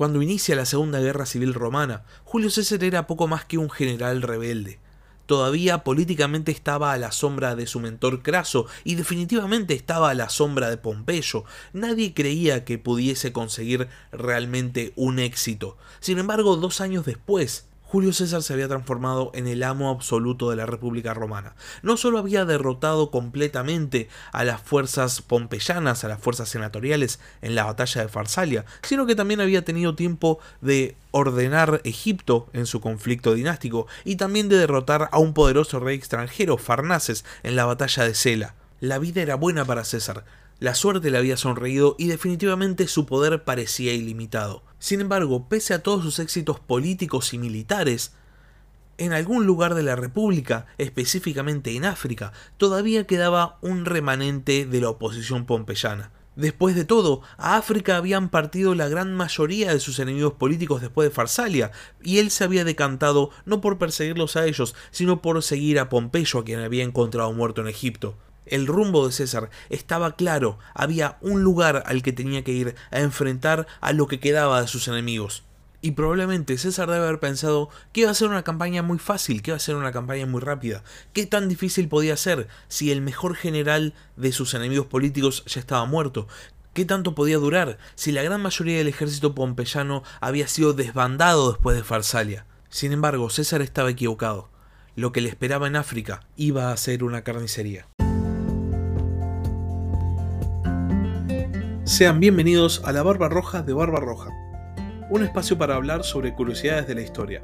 Cuando inicia la Segunda Guerra Civil Romana, Julio César era poco más que un general rebelde. Todavía políticamente estaba a la sombra de su mentor Craso y definitivamente estaba a la sombra de Pompeyo. Nadie creía que pudiese conseguir realmente un éxito. Sin embargo, dos años después, Julio César se había transformado en el amo absoluto de la República Romana. No solo había derrotado completamente a las fuerzas pompeyanas, a las fuerzas senatoriales en la batalla de Farsalia, sino que también había tenido tiempo de ordenar Egipto en su conflicto dinástico y también de derrotar a un poderoso rey extranjero, Farnaces, en la batalla de Sela. La vida era buena para César, la suerte le había sonreído y definitivamente su poder parecía ilimitado. Sin embargo, pese a todos sus éxitos políticos y militares, en algún lugar de la República, específicamente en África, todavía quedaba un remanente de la oposición pompeyana. Después de todo, a África habían partido la gran mayoría de sus enemigos políticos después de Farsalia, y él se había decantado no por perseguirlos a ellos, sino por seguir a Pompeyo, a quien había encontrado muerto en Egipto. El rumbo de César estaba claro, había un lugar al que tenía que ir a enfrentar a lo que quedaba de sus enemigos. Y probablemente César debe haber pensado que iba a ser una campaña muy fácil, que iba a ser una campaña muy rápida. ¿Qué tan difícil podía ser si el mejor general de sus enemigos políticos ya estaba muerto? ¿Qué tanto podía durar si la gran mayoría del ejército pompeyano había sido desbandado después de Farsalia? Sin embargo, César estaba equivocado. Lo que le esperaba en África iba a ser una carnicería. Sean bienvenidos a la Barba Roja de Barba Roja, un espacio para hablar sobre curiosidades de la historia.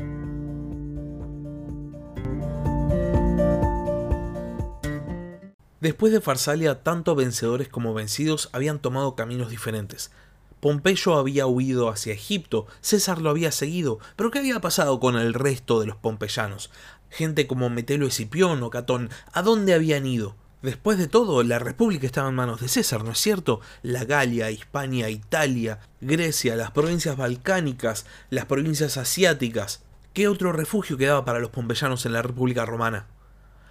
Después de Farsalia, tanto vencedores como vencidos habían tomado caminos diferentes. Pompeyo había huido hacia Egipto, César lo había seguido, pero ¿qué había pasado con el resto de los pompeyanos? Gente como Metelo Escipión o Catón, ¿a dónde habían ido? Después de todo, la República estaba en manos de César, ¿no es cierto? La Galia, Hispania, Italia, Grecia, las provincias balcánicas, las provincias asiáticas. ¿Qué otro refugio quedaba para los pompeyanos en la República Romana?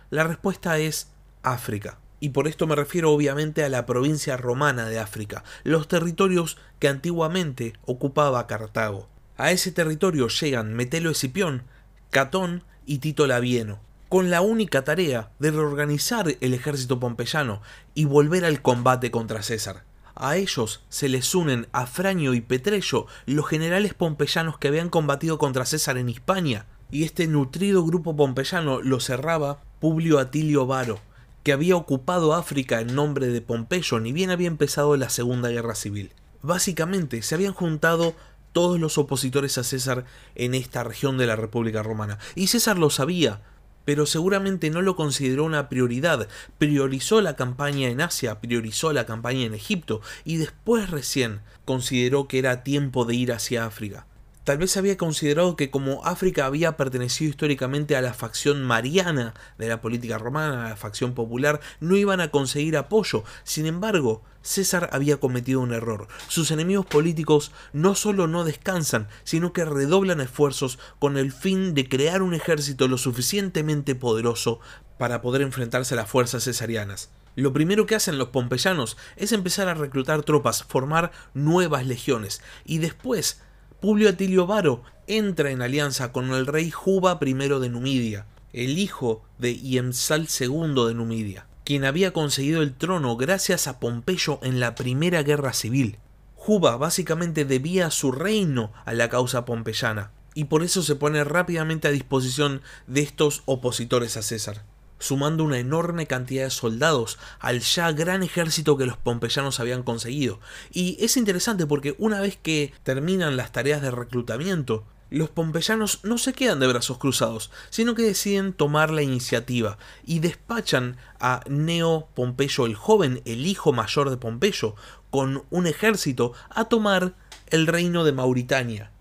La respuesta es África. Y por esto me refiero obviamente a la provincia romana de África, los territorios que antiguamente ocupaba Cartago. A ese territorio llegan Metelo Escipión, Catón y Tito Labieno con la única tarea de reorganizar el ejército pompeyano y volver al combate contra César. A ellos se les unen Afranio y Petrello, los generales pompeyanos que habían combatido contra César en Hispania, y este nutrido grupo pompeyano lo cerraba Publio Atilio Varo, que había ocupado África en nombre de Pompeyo ni bien había empezado la Segunda Guerra Civil. Básicamente se habían juntado todos los opositores a César en esta región de la República Romana, y César lo sabía, pero seguramente no lo consideró una prioridad. Priorizó la campaña en Asia, priorizó la campaña en Egipto y después recién consideró que era tiempo de ir hacia África. Tal vez había considerado que como África había pertenecido históricamente a la facción mariana de la política romana, a la facción popular, no iban a conseguir apoyo. Sin embargo, César había cometido un error. Sus enemigos políticos no solo no descansan, sino que redoblan esfuerzos con el fin de crear un ejército lo suficientemente poderoso para poder enfrentarse a las fuerzas cesarianas. Lo primero que hacen los pompeyanos es empezar a reclutar tropas, formar nuevas legiones, y después Publio Atilio Varo entra en alianza con el rey Juba I de Numidia, el hijo de Iemsal II de Numidia, quien había conseguido el trono gracias a Pompeyo en la primera guerra civil. Juba básicamente debía su reino a la causa pompeyana, y por eso se pone rápidamente a disposición de estos opositores a César sumando una enorme cantidad de soldados al ya gran ejército que los pompeyanos habían conseguido. Y es interesante porque una vez que terminan las tareas de reclutamiento, los pompeyanos no se quedan de brazos cruzados, sino que deciden tomar la iniciativa y despachan a Neo Pompeyo el joven, el hijo mayor de Pompeyo, con un ejército a tomar el reino de Mauritania.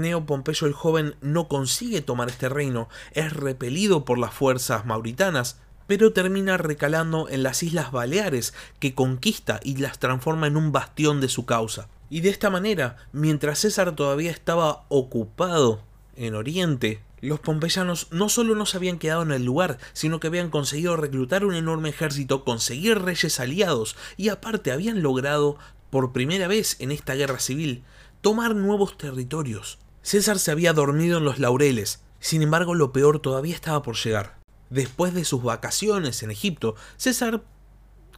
Neo Pompeyo el joven no consigue tomar este reino, es repelido por las fuerzas mauritanas, pero termina recalando en las Islas Baleares, que conquista y las transforma en un bastión de su causa. Y de esta manera, mientras César todavía estaba ocupado en Oriente, los pompeyanos no solo no se habían quedado en el lugar, sino que habían conseguido reclutar un enorme ejército, conseguir reyes aliados y aparte habían logrado, por primera vez en esta guerra civil, tomar nuevos territorios. César se había dormido en los laureles, sin embargo lo peor todavía estaba por llegar. Después de sus vacaciones en Egipto, César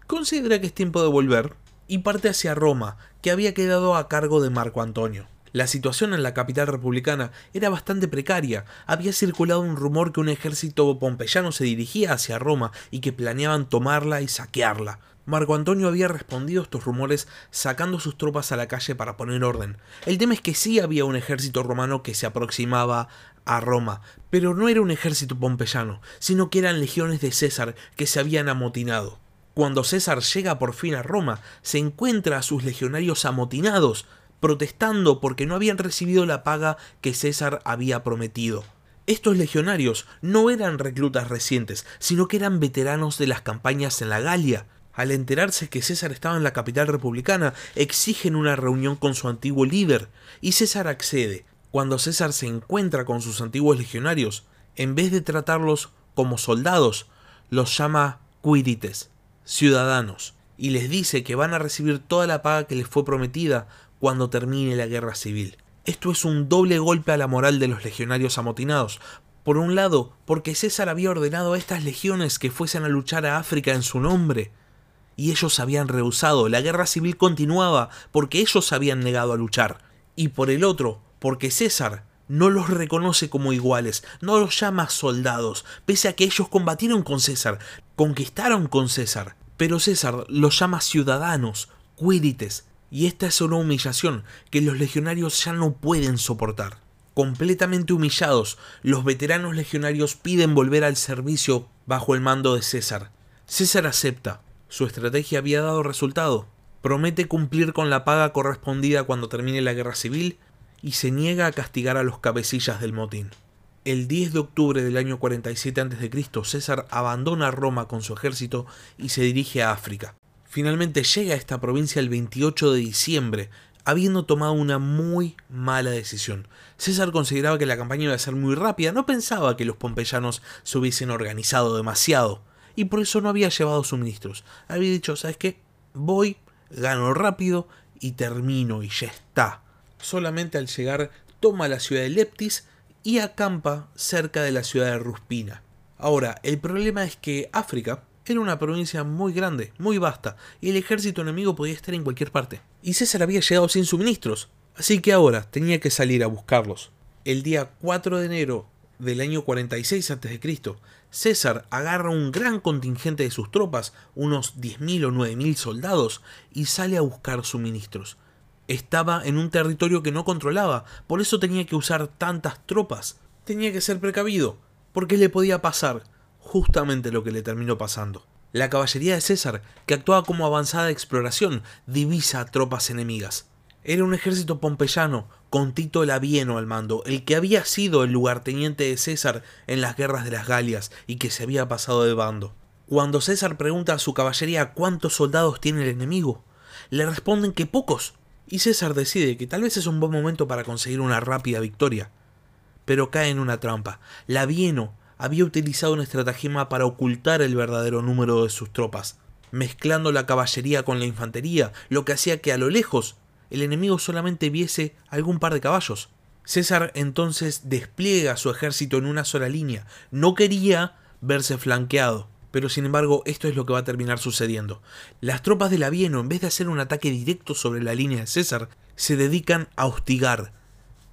considera que es tiempo de volver y parte hacia Roma, que había quedado a cargo de Marco Antonio. La situación en la capital republicana era bastante precaria. Había circulado un rumor que un ejército pompeyano se dirigía hacia Roma y que planeaban tomarla y saquearla. Marco Antonio había respondido a estos rumores sacando sus tropas a la calle para poner orden. El tema es que sí había un ejército romano que se aproximaba a Roma, pero no era un ejército pompeyano, sino que eran legiones de César que se habían amotinado. Cuando César llega por fin a Roma, se encuentra a sus legionarios amotinados, protestando porque no habían recibido la paga que César había prometido. Estos legionarios no eran reclutas recientes, sino que eran veteranos de las campañas en la Galia. Al enterarse que César estaba en la capital republicana, exigen una reunión con su antiguo líder, y César accede. Cuando César se encuentra con sus antiguos legionarios, en vez de tratarlos como soldados, los llama quirites, ciudadanos, y les dice que van a recibir toda la paga que les fue prometida cuando termine la guerra civil. Esto es un doble golpe a la moral de los legionarios amotinados. Por un lado, porque César había ordenado a estas legiones que fuesen a luchar a África en su nombre, y ellos habían rehusado, la guerra civil continuaba porque ellos habían negado a luchar. Y por el otro, porque César no los reconoce como iguales, no los llama soldados, pese a que ellos combatieron con César, conquistaron con César, pero César los llama ciudadanos, quirites, y esta es una humillación que los legionarios ya no pueden soportar. Completamente humillados, los veteranos legionarios piden volver al servicio bajo el mando de César. César acepta. Su estrategia había dado resultado. Promete cumplir con la paga correspondida cuando termine la guerra civil y se niega a castigar a los cabecillas del motín. El 10 de octubre del año 47 a.C., César abandona Roma con su ejército y se dirige a África. Finalmente llega a esta provincia el 28 de diciembre, habiendo tomado una muy mala decisión. César consideraba que la campaña iba a ser muy rápida, no pensaba que los pompeyanos se hubiesen organizado demasiado, y por eso no había llevado suministros. Había dicho, ¿sabes qué? Voy, gano rápido y termino y ya está. Solamente al llegar toma la ciudad de Leptis y acampa cerca de la ciudad de Ruspina. Ahora, el problema es que África era una provincia muy grande, muy vasta, y el ejército enemigo podía estar en cualquier parte. Y César había llegado sin suministros, así que ahora tenía que salir a buscarlos. El día 4 de enero del año 46 a.C., César agarra un gran contingente de sus tropas, unos 10.000 o 9.000 soldados, y sale a buscar suministros. Estaba en un territorio que no controlaba, por eso tenía que usar tantas tropas. Tenía que ser precavido, porque le podía pasar justamente lo que le terminó pasando. La caballería de César, que actuaba como avanzada exploración, divisa a tropas enemigas. Era un ejército pompeyano, con Tito Labieno al mando, el que había sido el lugarteniente de César en las guerras de las Galias y que se había pasado de bando. Cuando César pregunta a su caballería cuántos soldados tiene el enemigo, le responden que pocos, y César decide que tal vez es un buen momento para conseguir una rápida victoria. Pero cae en una trampa. Labieno había utilizado un estratagema para ocultar el verdadero número de sus tropas, mezclando la caballería con la infantería, lo que hacía que a lo lejos el enemigo solamente viese algún par de caballos. César entonces despliega su ejército en una sola línea, no quería verse flanqueado, pero sin embargo esto es lo que va a terminar sucediendo. Las tropas de Labieno, en vez de hacer un ataque directo sobre la línea de César, se dedican a hostigar,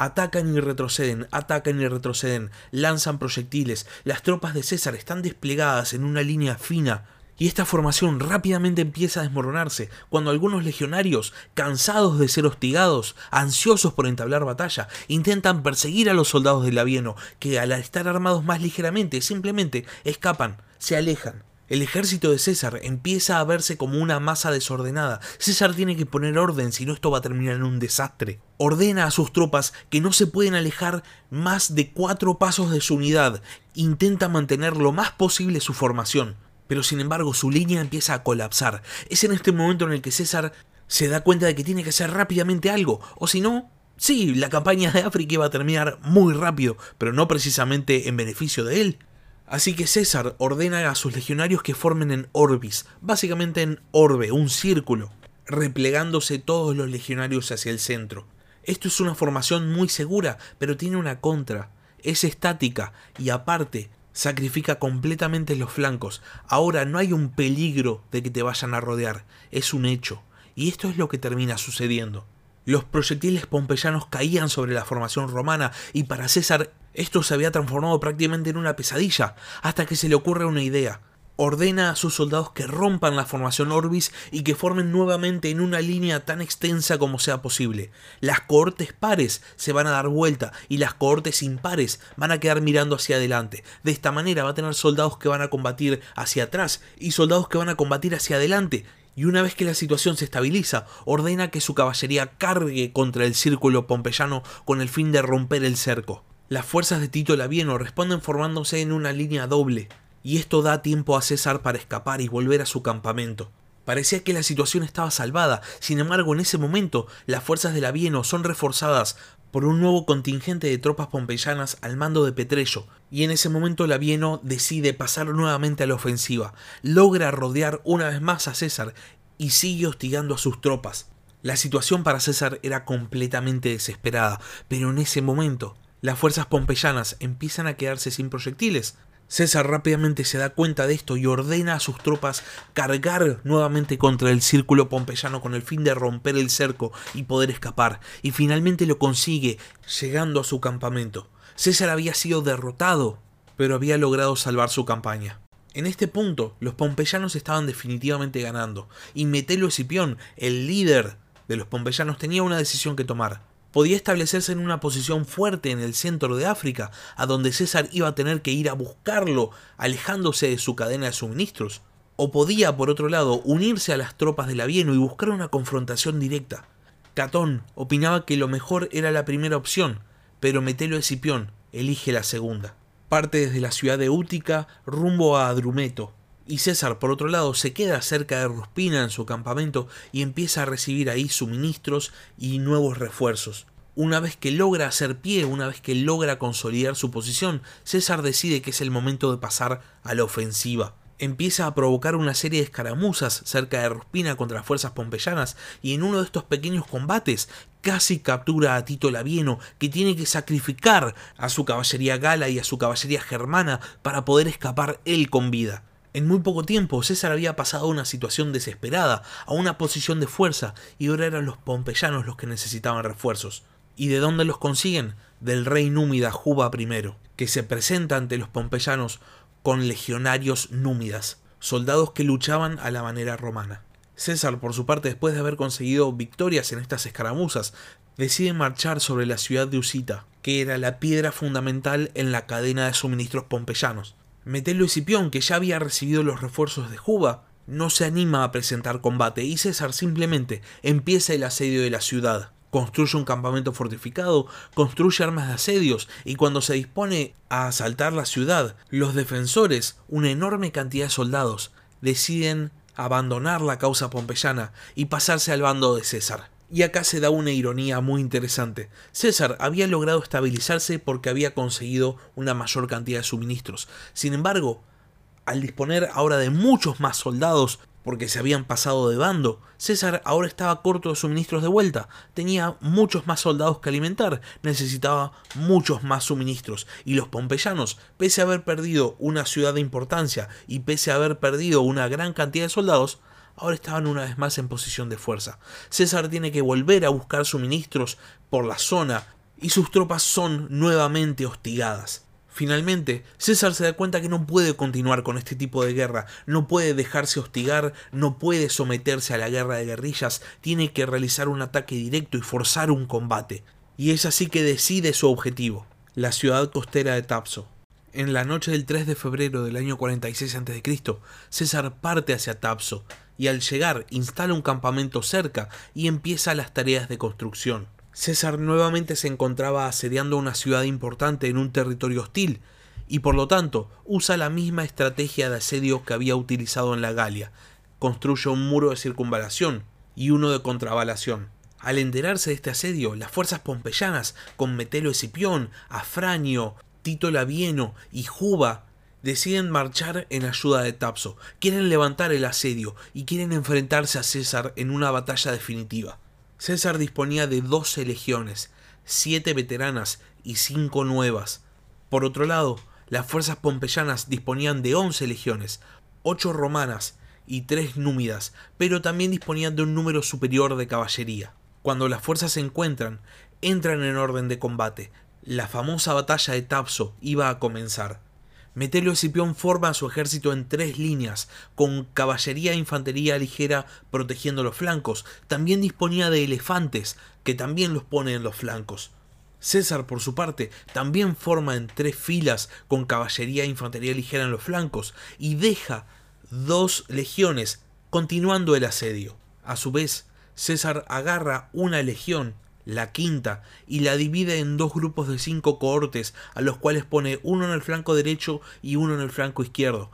Atacan y retroceden, atacan y retroceden, lanzan proyectiles. Las tropas de César están desplegadas en una línea fina. Y esta formación rápidamente empieza a desmoronarse cuando algunos legionarios, cansados de ser hostigados, ansiosos por entablar batalla, intentan perseguir a los soldados de Labieno, que al estar armados más ligeramente simplemente escapan, se alejan. El ejército de César empieza a verse como una masa desordenada. César tiene que poner orden, si no esto va a terminar en un desastre. Ordena a sus tropas que no se pueden alejar más de cuatro pasos de su unidad. Intenta mantener lo más posible su formación. Pero sin embargo su línea empieza a colapsar. Es en este momento en el que César se da cuenta de que tiene que hacer rápidamente algo. O si no, sí, la campaña de África iba a terminar muy rápido, pero no precisamente en beneficio de él. Así que César ordena a sus legionarios que formen en orbis, básicamente en orbe, un círculo, replegándose todos los legionarios hacia el centro. Esto es una formación muy segura, pero tiene una contra. Es estática y aparte sacrifica completamente los flancos. Ahora no hay un peligro de que te vayan a rodear, es un hecho. Y esto es lo que termina sucediendo. Los proyectiles pompeyanos caían sobre la formación romana y para César esto se había transformado prácticamente en una pesadilla, hasta que se le ocurre una idea ordena a sus soldados que rompan la formación Orbis y que formen nuevamente en una línea tan extensa como sea posible. Las cohortes pares se van a dar vuelta y las cohortes impares van a quedar mirando hacia adelante. De esta manera va a tener soldados que van a combatir hacia atrás y soldados que van a combatir hacia adelante. Y una vez que la situación se estabiliza, ordena que su caballería cargue contra el círculo pompeyano con el fin de romper el cerco. Las fuerzas de Tito Labieno responden formándose en una línea doble, y esto da tiempo a César para escapar y volver a su campamento. Parecía que la situación estaba salvada, sin embargo en ese momento las fuerzas de Labieno son reforzadas por un nuevo contingente de tropas pompeyanas al mando de Petrello, y en ese momento Labieno decide pasar nuevamente a la ofensiva, logra rodear una vez más a César y sigue hostigando a sus tropas. La situación para César era completamente desesperada, pero en ese momento las fuerzas pompeyanas empiezan a quedarse sin proyectiles, César rápidamente se da cuenta de esto y ordena a sus tropas cargar nuevamente contra el círculo pompeyano con el fin de romper el cerco y poder escapar, y finalmente lo consigue, llegando a su campamento. César había sido derrotado, pero había logrado salvar su campaña. En este punto, los pompeyanos estaban definitivamente ganando, y Metelo Escipión, el líder de los pompeyanos, tenía una decisión que tomar podía establecerse en una posición fuerte en el centro de África, a donde César iba a tener que ir a buscarlo, alejándose de su cadena de suministros. O podía, por otro lado, unirse a las tropas de Labieno y buscar una confrontación directa. Catón opinaba que lo mejor era la primera opción, pero Metelo Escipión elige la segunda. Parte desde la ciudad de Útica rumbo a Adrumeto, y César, por otro lado, se queda cerca de Ruspina en su campamento y empieza a recibir ahí suministros y nuevos refuerzos. Una vez que logra hacer pie, una vez que logra consolidar su posición, César decide que es el momento de pasar a la ofensiva. Empieza a provocar una serie de escaramuzas cerca de Ruspina contra las fuerzas pompeyanas y en uno de estos pequeños combates casi captura a Tito Labieno, que tiene que sacrificar a su caballería gala y a su caballería germana para poder escapar él con vida. En muy poco tiempo César había pasado a una situación desesperada, a una posición de fuerza, y ahora eran los pompeyanos los que necesitaban refuerzos. ¿Y de dónde los consiguen? Del rey númida Juba I, que se presenta ante los pompeyanos con legionarios númidas, soldados que luchaban a la manera romana. César, por su parte, después de haber conseguido victorias en estas escaramuzas, decide marchar sobre la ciudad de Usita, que era la piedra fundamental en la cadena de suministros pompeyanos. Metelo Escipión, que ya había recibido los refuerzos de Juba, no se anima a presentar combate y César simplemente empieza el asedio de la ciudad. Construye un campamento fortificado, construye armas de asedios y cuando se dispone a asaltar la ciudad, los defensores, una enorme cantidad de soldados, deciden abandonar la causa pompeyana y pasarse al bando de César. Y acá se da una ironía muy interesante. César había logrado estabilizarse porque había conseguido una mayor cantidad de suministros. Sin embargo, al disponer ahora de muchos más soldados porque se habían pasado de bando, César ahora estaba corto de suministros de vuelta, tenía muchos más soldados que alimentar, necesitaba muchos más suministros, y los pompeyanos, pese a haber perdido una ciudad de importancia y pese a haber perdido una gran cantidad de soldados, ahora estaban una vez más en posición de fuerza. César tiene que volver a buscar suministros por la zona y sus tropas son nuevamente hostigadas. Finalmente, César se da cuenta que no puede continuar con este tipo de guerra, no puede dejarse hostigar, no puede someterse a la guerra de guerrillas, tiene que realizar un ataque directo y forzar un combate. Y es así que decide su objetivo, la ciudad costera de Tapso. En la noche del 3 de febrero del año 46 a.C., César parte hacia Tapso y al llegar instala un campamento cerca y empieza las tareas de construcción. César nuevamente se encontraba asediando una ciudad importante en un territorio hostil y por lo tanto usa la misma estrategia de asedio que había utilizado en la Galia. Construye un muro de circunvalación y uno de contravalación. Al enterarse de este asedio, las fuerzas pompeyanas, con Metelo Escipión, Afranio, Tito Labieno y Juba deciden marchar en ayuda de Tapso, quieren levantar el asedio y quieren enfrentarse a César en una batalla definitiva. César disponía de 12 legiones, 7 veteranas y 5 nuevas. Por otro lado, las fuerzas pompeyanas disponían de 11 legiones, 8 romanas y 3 númidas, pero también disponían de un número superior de caballería. Cuando las fuerzas se encuentran, entran en orden de combate. La famosa batalla de Tapso iba a comenzar. Metelio Escipión forma su ejército en tres líneas, con caballería e infantería ligera protegiendo los flancos. También disponía de elefantes, que también los pone en los flancos. César, por su parte, también forma en tres filas con caballería e infantería ligera en los flancos y deja dos legiones, continuando el asedio. A su vez, César agarra una legión la quinta, y la divide en dos grupos de cinco cohortes, a los cuales pone uno en el flanco derecho y uno en el flanco izquierdo.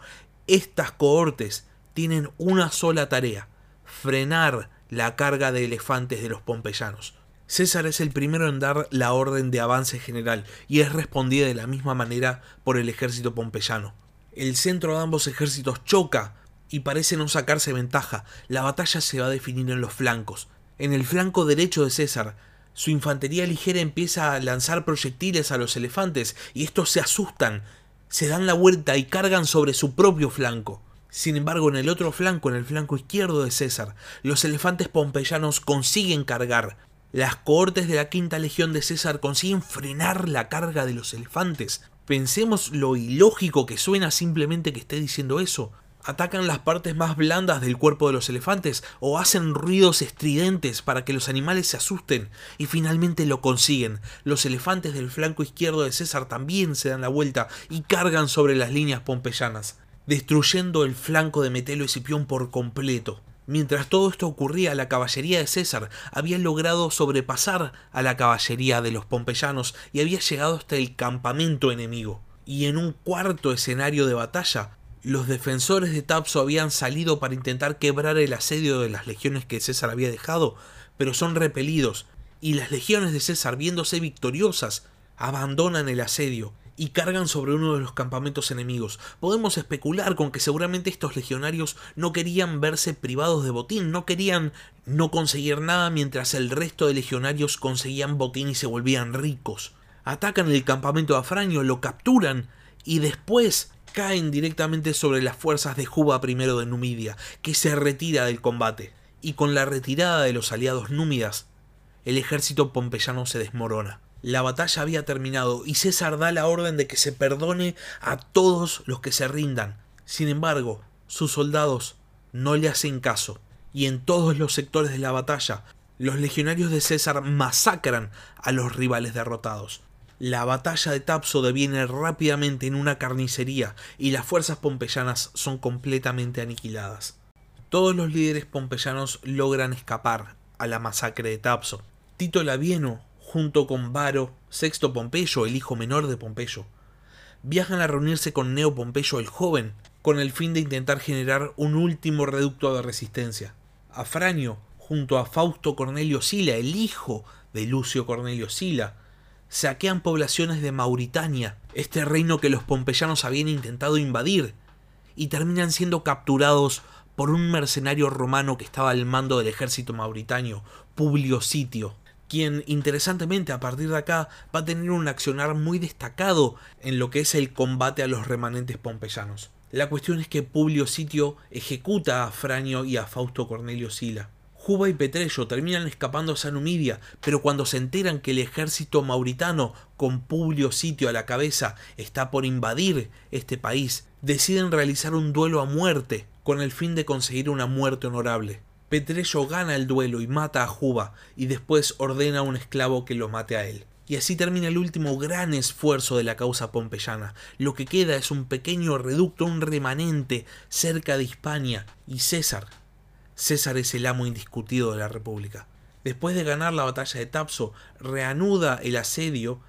Estas cohortes tienen una sola tarea, frenar la carga de elefantes de los pompeyanos. César es el primero en dar la orden de avance general y es respondida de la misma manera por el ejército pompeyano. El centro de ambos ejércitos choca y parece no sacarse ventaja. La batalla se va a definir en los flancos. En el flanco derecho de César su infantería ligera empieza a lanzar proyectiles a los elefantes y estos se asustan, se dan la vuelta y cargan sobre su propio flanco. Sin embargo, en el otro flanco, en el flanco izquierdo de César, los elefantes pompeyanos consiguen cargar. Las cohortes de la quinta legión de César consiguen frenar la carga de los elefantes. Pensemos lo ilógico que suena simplemente que esté diciendo eso atacan las partes más blandas del cuerpo de los elefantes o hacen ruidos estridentes para que los animales se asusten y finalmente lo consiguen. Los elefantes del flanco izquierdo de César también se dan la vuelta y cargan sobre las líneas pompeyanas, destruyendo el flanco de Metelo y Cipión por completo. Mientras todo esto ocurría, la caballería de César había logrado sobrepasar a la caballería de los pompeyanos y había llegado hasta el campamento enemigo. Y en un cuarto escenario de batalla, los defensores de Tapso habían salido para intentar quebrar el asedio de las legiones que César había dejado, pero son repelidos, y las legiones de César, viéndose victoriosas, abandonan el asedio y cargan sobre uno de los campamentos enemigos. Podemos especular con que seguramente estos legionarios no querían verse privados de botín, no querían no conseguir nada mientras el resto de legionarios conseguían botín y se volvían ricos. Atacan el campamento de Afranio, lo capturan y después caen directamente sobre las fuerzas de Juba I de Numidia, que se retira del combate, y con la retirada de los aliados númidas, el ejército pompeyano se desmorona. La batalla había terminado y César da la orden de que se perdone a todos los que se rindan. Sin embargo, sus soldados no le hacen caso, y en todos los sectores de la batalla, los legionarios de César masacran a los rivales derrotados. La batalla de Tapso deviene rápidamente en una carnicería y las fuerzas pompeyanas son completamente aniquiladas. Todos los líderes pompeyanos logran escapar a la masacre de Tapso. Tito Labieno, junto con Varo, Sexto Pompeyo, el hijo menor de Pompeyo, viajan a reunirse con Neo Pompeyo el joven, con el fin de intentar generar un último reducto de resistencia. Afranio, junto a Fausto Cornelio Sila, el hijo de Lucio Cornelio Sila, saquean poblaciones de Mauritania, este reino que los pompeyanos habían intentado invadir, y terminan siendo capturados por un mercenario romano que estaba al mando del ejército mauritano, Publio Sitio, quien interesantemente a partir de acá va a tener un accionar muy destacado en lo que es el combate a los remanentes pompeyanos. La cuestión es que Publio Sitio ejecuta a Franio y a Fausto Cornelio Sila. Juba y Petrello terminan escapando a Numidia, pero cuando se enteran que el ejército mauritano, con Publio Sitio a la cabeza, está por invadir este país, deciden realizar un duelo a muerte, con el fin de conseguir una muerte honorable. Petrello gana el duelo y mata a Juba, y después ordena a un esclavo que lo mate a él. Y así termina el último gran esfuerzo de la causa pompeyana. Lo que queda es un pequeño reducto, un remanente cerca de Hispania, y César, César es el amo indiscutido de la República. Después de ganar la batalla de Tapso, reanuda el asedio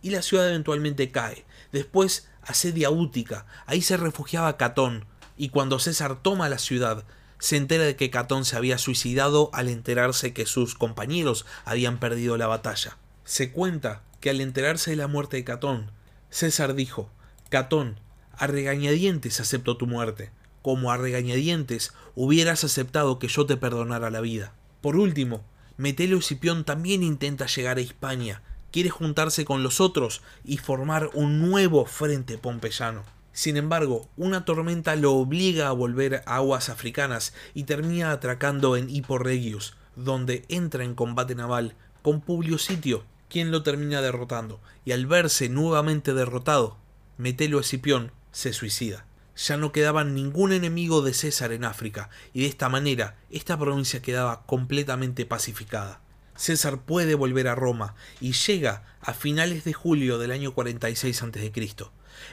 y la ciudad eventualmente cae. Después asedia Útica, ahí se refugiaba Catón, y cuando César toma la ciudad, se entera de que Catón se había suicidado al enterarse que sus compañeros habían perdido la batalla. Se cuenta que al enterarse de la muerte de Catón, César dijo, Catón, a regañadientes acepto tu muerte, como a regañadientes hubieras aceptado que yo te perdonara la vida. Por último, Metelo Escipión también intenta llegar a Hispania, quiere juntarse con los otros y formar un nuevo frente pompeyano. Sin embargo, una tormenta lo obliga a volver a aguas africanas y termina atracando en Hippo Regius, donde entra en combate naval con Publio Sitio, quien lo termina derrotando, y al verse nuevamente derrotado, Metelo Escipión se suicida. Ya no quedaba ningún enemigo de César en África, y de esta manera esta provincia quedaba completamente pacificada. César puede volver a Roma y llega a finales de julio del año 46 a.C.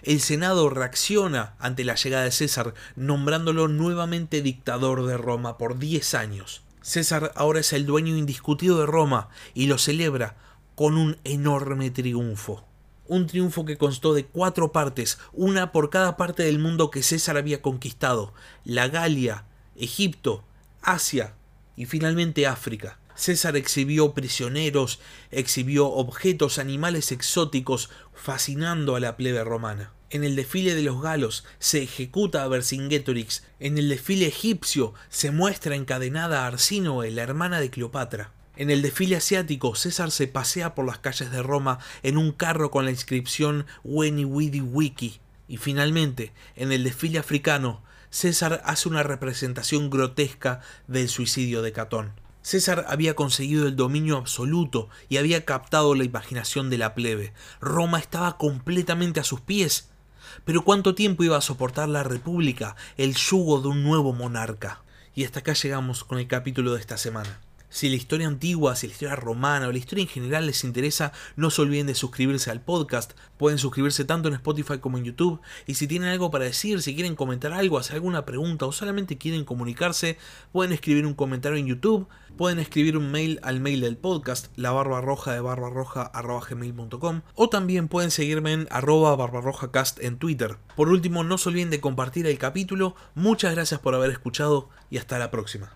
El Senado reacciona ante la llegada de César, nombrándolo nuevamente dictador de Roma por 10 años. César ahora es el dueño indiscutido de Roma y lo celebra con un enorme triunfo. Un triunfo que constó de cuatro partes, una por cada parte del mundo que César había conquistado, la Galia, Egipto, Asia y finalmente África. César exhibió prisioneros, exhibió objetos, animales exóticos, fascinando a la plebe romana. En el desfile de los galos se ejecuta a Vercingetorix. En el desfile egipcio se muestra encadenada a Arsínoe, la hermana de Cleopatra. En el desfile asiático, César se pasea por las calles de Roma en un carro con la inscripción Weni Widi Wiki. Y finalmente, en el desfile africano, César hace una representación grotesca del suicidio de Catón. César había conseguido el dominio absoluto y había captado la imaginación de la plebe. Roma estaba completamente a sus pies. Pero ¿cuánto tiempo iba a soportar la República el yugo de un nuevo monarca? Y hasta acá llegamos con el capítulo de esta semana. Si la historia antigua, si la historia romana o la historia en general les interesa, no se olviden de suscribirse al podcast. Pueden suscribirse tanto en Spotify como en YouTube. Y si tienen algo para decir, si quieren comentar algo, hacer alguna pregunta o solamente quieren comunicarse, pueden escribir un comentario en YouTube, pueden escribir un mail al mail del podcast, la barba roja de barbarroja.gmail.com o también pueden seguirme en arroba barbarrojacast en Twitter. Por último, no se olviden de compartir el capítulo. Muchas gracias por haber escuchado y hasta la próxima.